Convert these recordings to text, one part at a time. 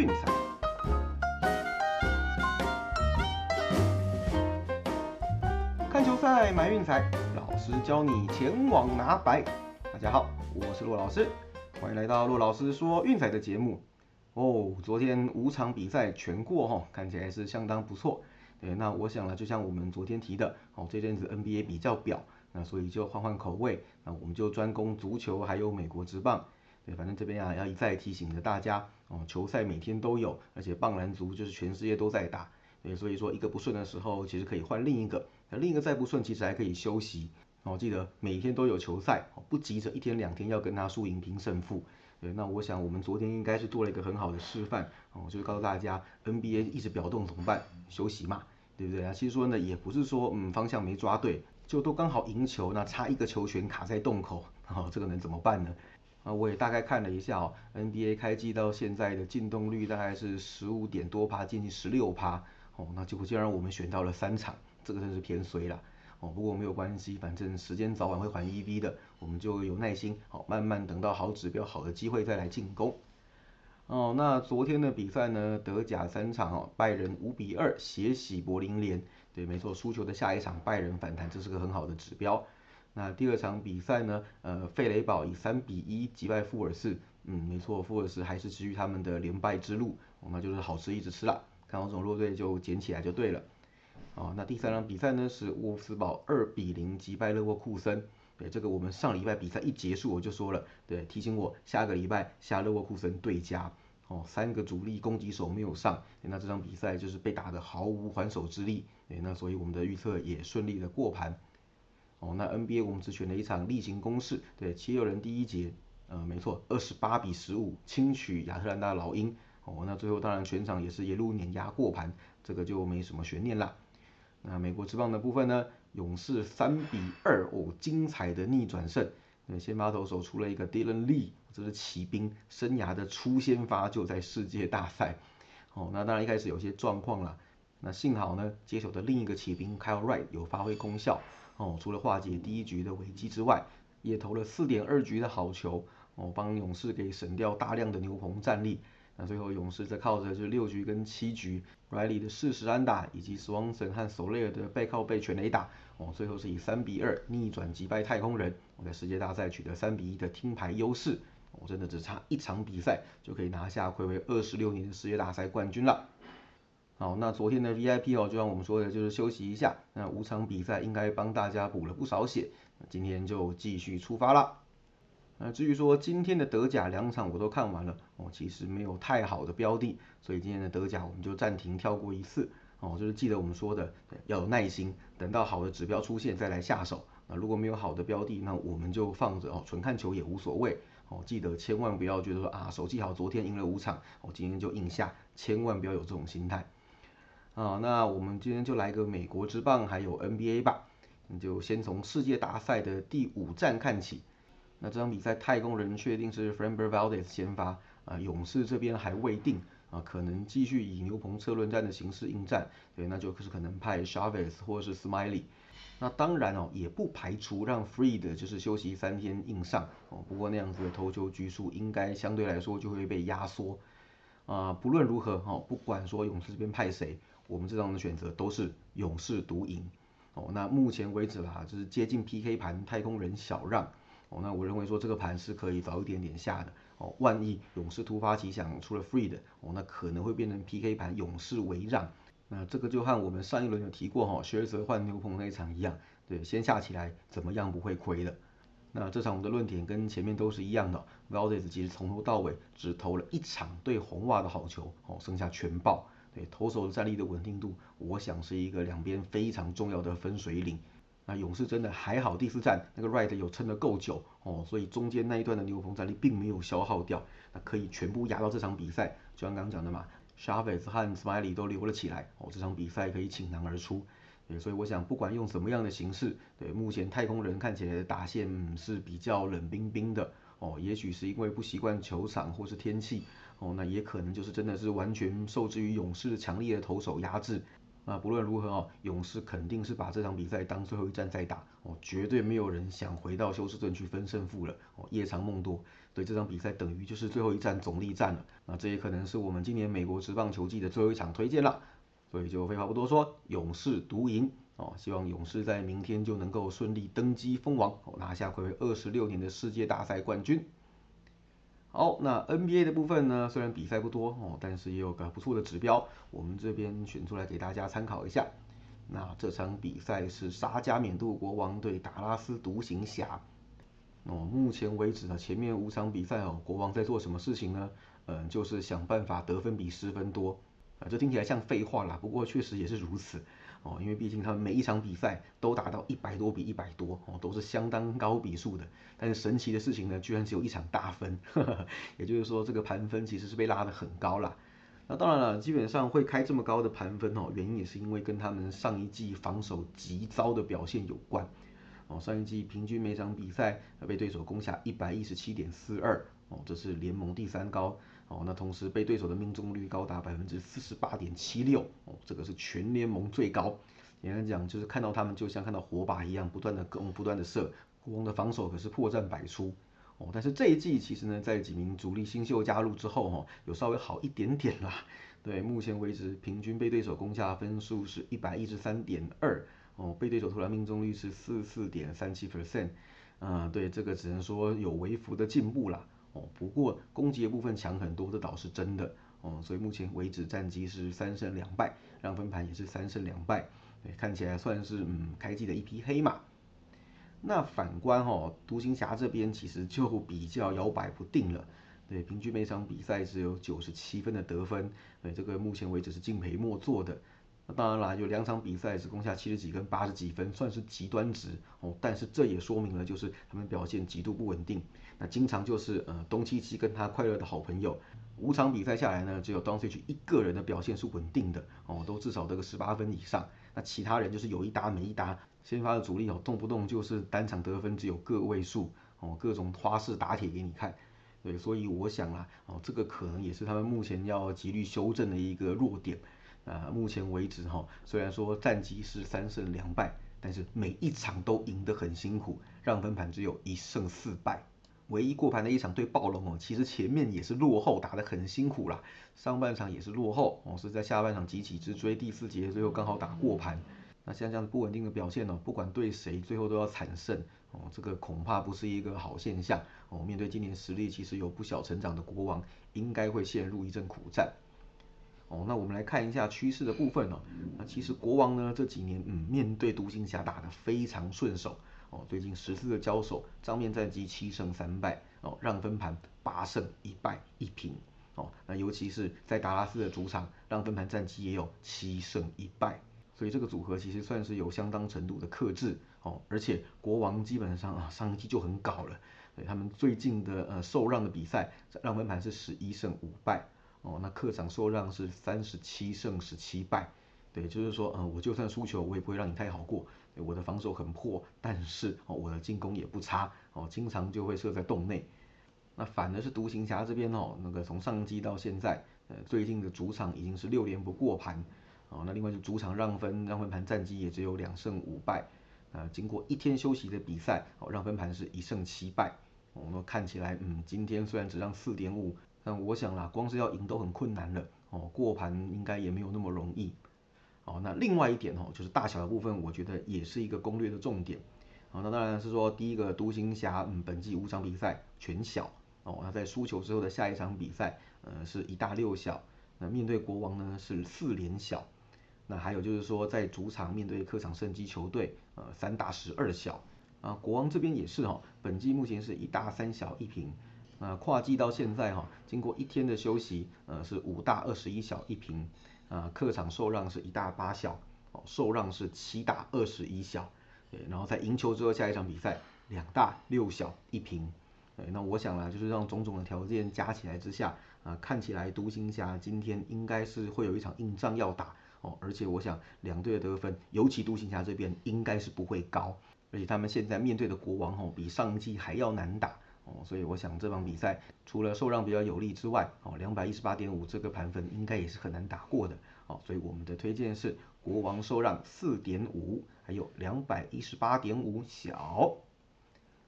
运彩。看球赛买运彩，老师教你前往拿白。大家好，我是骆老师，欢迎来到骆老师说运彩的节目。哦，昨天五场比赛全过哈，看起来是相当不错。对，那我想呢，就像我们昨天提的，哦，这阵子 NBA 比较表，那所以就换换口味，那我们就专攻足球还有美国职棒。反正这边啊要一再提醒着大家，哦，球赛每天都有，而且棒篮足就是全世界都在打。对，所以说一个不顺的时候，其实可以换另一个，那另一个再不顺，其实还可以休息。哦，记得每天都有球赛，不急着一天两天要跟他输赢拼胜负。对，那我想我们昨天应该是做了一个很好的示范哦，就是告诉大家，NBA 一直表动怎么办？休息嘛，对不对啊？其实说呢，也不是说嗯方向没抓对，就都刚好赢球，那差一个球权卡在洞口，哦，这个能怎么办呢？啊，我也大概看了一下哦，NBA 开机到现在的进动率大概是十五点多趴，接近十六趴，哦，那结果竟然我们选到了三场，这个真是偏衰了。哦，不过没有关系，反正时间早晚会还 EV 的，我们就有耐心，好，慢慢等到好指标、好的机会再来进攻。哦，那昨天的比赛呢，德甲三场哦，拜仁五比二血洗柏林联，对，没错，输球的下一场拜仁反弹，这是个很好的指标。那第二场比赛呢，呃，费雷堡以三比一击败富尔士，嗯，没错，富尔士还是持续他们的连败之路，我们就是好吃一直吃了，看到这种弱队就捡起来就对了。哦，那第三场比赛呢是沃夫斯堡二比零击败勒沃库森。对，这个我们上礼拜比赛一结束我就说了，对，提醒我下个礼拜下勒沃库森对家。哦，三个主力攻击手没有上，那这场比赛就是被打得毫无还手之力。对，那所以我们的预测也顺利的过盘。哦，那 NBA 我们只选了一场例行公事，对，七六人第一节，呃，没错，二十八比十五轻取亚特兰大老鹰。哦，那最后当然全场也是一路碾压过盘，这个就没什么悬念啦。那美国之棒的部分呢？勇士三比二哦，精彩的逆转胜。那先发投手出了一个 Dylan Lee，这是骑兵生涯的初先发就在世界大赛。哦，那当然一开始有些状况了。那幸好呢，接手的另一个骑兵 Kyle Wright 有发挥功效。哦，除了化解第一局的危机之外，也投了四点二局的好球。哦，帮勇士给省掉大量的牛棚战力。那最后勇士则靠着就是六局跟七局，Riley 的四十安打以及 Swanson 和 Soler 的背靠背全垒打，哦，最后是以三比二逆转击败太空人，我在世界大赛取得三比一的听牌优势，我真的只差一场比赛就可以拿下暌违二十六年的世界大赛冠军了。好，那昨天的 VIP 哦，就像我们说的，就是休息一下，那五场比赛应该帮大家补了不少血，今天就继续出发了。那至于说今天的德甲两场我都看完了哦，其实没有太好的标的，所以今天的德甲我们就暂停跳过一次哦，就是记得我们说的要有耐心，等到好的指标出现再来下手。那如果没有好的标的，那我们就放着哦，纯看球也无所谓哦。记得千万不要觉得说啊手气好，昨天赢了五场，哦今天就硬下，千万不要有这种心态啊。那我们今天就来个美国之棒还有 NBA 吧，你就先从世界大赛的第五站看起。那这场比赛，太空人确定是 Framber Valdez 先发，啊，勇士这边还未定，啊，可能继续以牛棚侧论战的形式应战，对，那就是可能派 Chavez 或者是 Smiley，那当然哦，也不排除让 Freed 就是休息三天硬上，哦，不过那样子的投球局数应该相对来说就会被压缩，啊，不论如何哈，不管说勇士这边派谁，我们这张的选择都是勇士独赢，哦，那目前为止啦，就是接近 PK 盘，太空人小让。哦，那我认为说这个盘是可以早一点点下的哦。万一勇士突发奇想出了 free 的哦，那可能会变成 PK 盘，勇士为让。那这个就和我们上一轮有提过哈，薛泽换牛棚那一场一样，对，先下起来怎么样不会亏的。那这场我们的论点跟前面都是一样的，Valdez 其实从头到尾只投了一场对红袜的好球，哦，剩下全爆。对，投手的战力的稳定度，我想是一个两边非常重要的分水岭。那勇士真的还好，第四站那个 right 有撑得够久哦，所以中间那一段的牛棚战力并没有消耗掉，那可以全部压到这场比赛。就像刚刚讲的嘛，Chavez 和 Smiley 都留了起来哦，这场比赛可以倾囊而出。对，所以我想不管用什么样的形式，对，目前太空人看起来打线是比较冷冰冰的哦，也许是因为不习惯球场或是天气哦，那也可能就是真的是完全受制于勇士强力的投手压制。那不论如何哦，勇士肯定是把这场比赛当最后一战在打哦，绝对没有人想回到休斯顿去分胜负了哦，夜长梦多，对这场比赛等于就是最后一战总力战了。那这也可能是我们今年美国职棒球季的最后一场推荐了，所以就废话不多说，勇士独赢哦，希望勇士在明天就能够顺利登基封王哦，拿下暌违二十六年的世界大赛冠军。好，那 NBA 的部分呢？虽然比赛不多哦，但是也有个不错的指标，我们这边选出来给大家参考一下。那这场比赛是沙加缅度国王对达拉斯独行侠。哦，目前为止呢，前面五场比赛哦，国王在做什么事情呢？嗯，就是想办法得分比失分多。啊，这听起来像废话啦，不过确实也是如此。哦，因为毕竟他们每一场比赛都达到一百多比一百多，哦，都是相当高比数的。但是神奇的事情呢，居然只有一场大分，也就是说这个盘分其实是被拉得很高了。那当然了，基本上会开这么高的盘分哦，原因也是因为跟他们上一季防守极糟的表现有关。哦，上一季平均每场比赛被对手攻下一百一十七点四二，哦，这是联盟第三高。哦，那同时被对手的命中率高达百分之四十八点七六，哦，这个是全联盟最高。简单讲，就是看到他们就像看到火把一样，不断的攻，不断的射。国王的防守可是破绽百出。哦，但是这一季其实呢，在几名主力新秀加入之后，哈，有稍微好一点点啦。对，目前为止平均被对手攻下分数是一百一十三点二，哦，被对手投篮命中率是四四点三七 percent。嗯，对，这个只能说有微幅的进步啦。哦，不过攻击的部分强很多，这倒是真的哦。所以目前为止战绩是三胜两败，让分盘也是三胜两败，对，看起来算是嗯开季的一匹黑马。那反观哈独行侠这边其实就比较摇摆不定了，对，平均每场比赛只有九十七分的得分，对，这个目前为止是敬陪末座的。当然啦，有两场比赛只攻下七十几跟八十几分，算是极端值哦。但是这也说明了，就是他们表现极度不稳定。那经常就是呃东契奇跟他快乐的好朋友，五场比赛下来呢，只有东契奇一个人的表现是稳定的哦，都至少得个十八分以上。那其他人就是有一搭没一搭，先发的主力哦，动不动就是单场得分只有个位数哦，各种花式打铁给你看。对，所以我想啊，哦这个可能也是他们目前要极力修正的一个弱点。啊，目前为止哈，虽然说战绩是三胜两败，但是每一场都赢得很辛苦，让分盘只有一胜四败。唯一过盘的一场对暴龙哦，其实前面也是落后，打得很辛苦啦。上半场也是落后哦，是在下半场急起直追，第四节最后刚好打过盘。那像这样不稳定的表现哦，不管对谁，最后都要惨胜哦，这个恐怕不是一个好现象哦。面对今年实力其实有不小成长的国王，应该会陷入一阵苦战。哦，那我们来看一下趋势的部分哦。那其实国王呢这几年，嗯，面对独行侠打得非常顺手哦。最近十次的交手，账面战绩七胜三败哦，让分盘八胜一败一平哦。那尤其是在达拉斯的主场，让分盘战绩也有七胜一败，所以这个组合其实算是有相当程度的克制哦。而且国王基本上啊上一季就很搞了，对他们最近的呃受让的比赛，让分盘是十一胜五败。哦，那客场受让是三十七胜十七败，对，就是说，嗯，我就算输球，我也不会让你太好过。对我的防守很破，但是哦，我的进攻也不差，哦，经常就会射在洞内。那反而是独行侠这边哦，那个从上季到现在，呃，最近的主场已经是六连不过盘，哦，那另外就主场让分让分盘战绩也只有两胜五败，呃，经过一天休息的比赛，哦，让分盘是一胜七败，哦，那看起来，嗯，今天虽然只让四点五。但我想啦，光是要赢都很困难了哦，过盘应该也没有那么容易。哦，那另外一点哦，就是大小的部分，我觉得也是一个攻略的重点。哦，那当然是说第一个独行侠，嗯，本季五场比赛全小哦，那在输球之后的下一场比赛，呃，是一大六小。那面对国王呢是四连小。那还有就是说在主场面对客场胜机球队，呃，三大十二小。啊，国王这边也是哈，本季目前是一大三小一平。那跨季到现在哈，经过一天的休息，呃，是五大二十一小一平，啊，客场受让是一大八小，哦，受让是七大二十一小，对，然后在赢球之后下一场比赛两大六小一平，对，那我想啦，就是让种种的条件加起来之下，啊，看起来独行侠今天应该是会有一场硬仗要打，哦，而且我想两队的得分，尤其独行侠这边应该是不会高，而且他们现在面对的国王吼比上季还要难打。哦，所以我想这场比赛除了受让比较有利之外，哦，两百一十八点五这个盘分应该也是很难打过的。哦，所以我们的推荐是国王受让四点五，还有两百一十八点五小。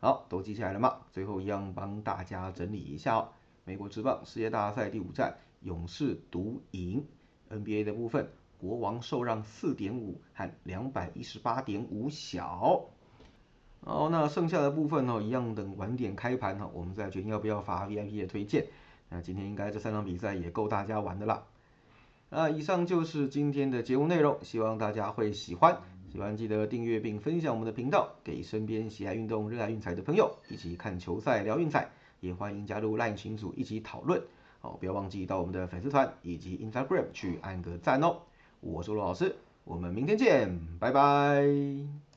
好，都记下来了吗？最后一样帮大家整理一下哦。美国职棒世界大赛第五站，勇士独赢。NBA 的部分，国王受让四点五和两百一十八点五小。好，那剩下的部分呢，一样等晚点开盘哈，我们再决定要不要发 VIP 的推荐。那今天应该这三场比赛也够大家玩的啦。那以上就是今天的节目内容，希望大家会喜欢。喜欢记得订阅并分享我们的频道，给身边喜爱运动、热爱运彩的朋友一起看球赛、聊运彩。也欢迎加入 LINE 群组一起讨论。好，不要忘记到我们的粉丝团以及 Instagram 去按个赞哦。我是罗老师，我们明天见，拜拜。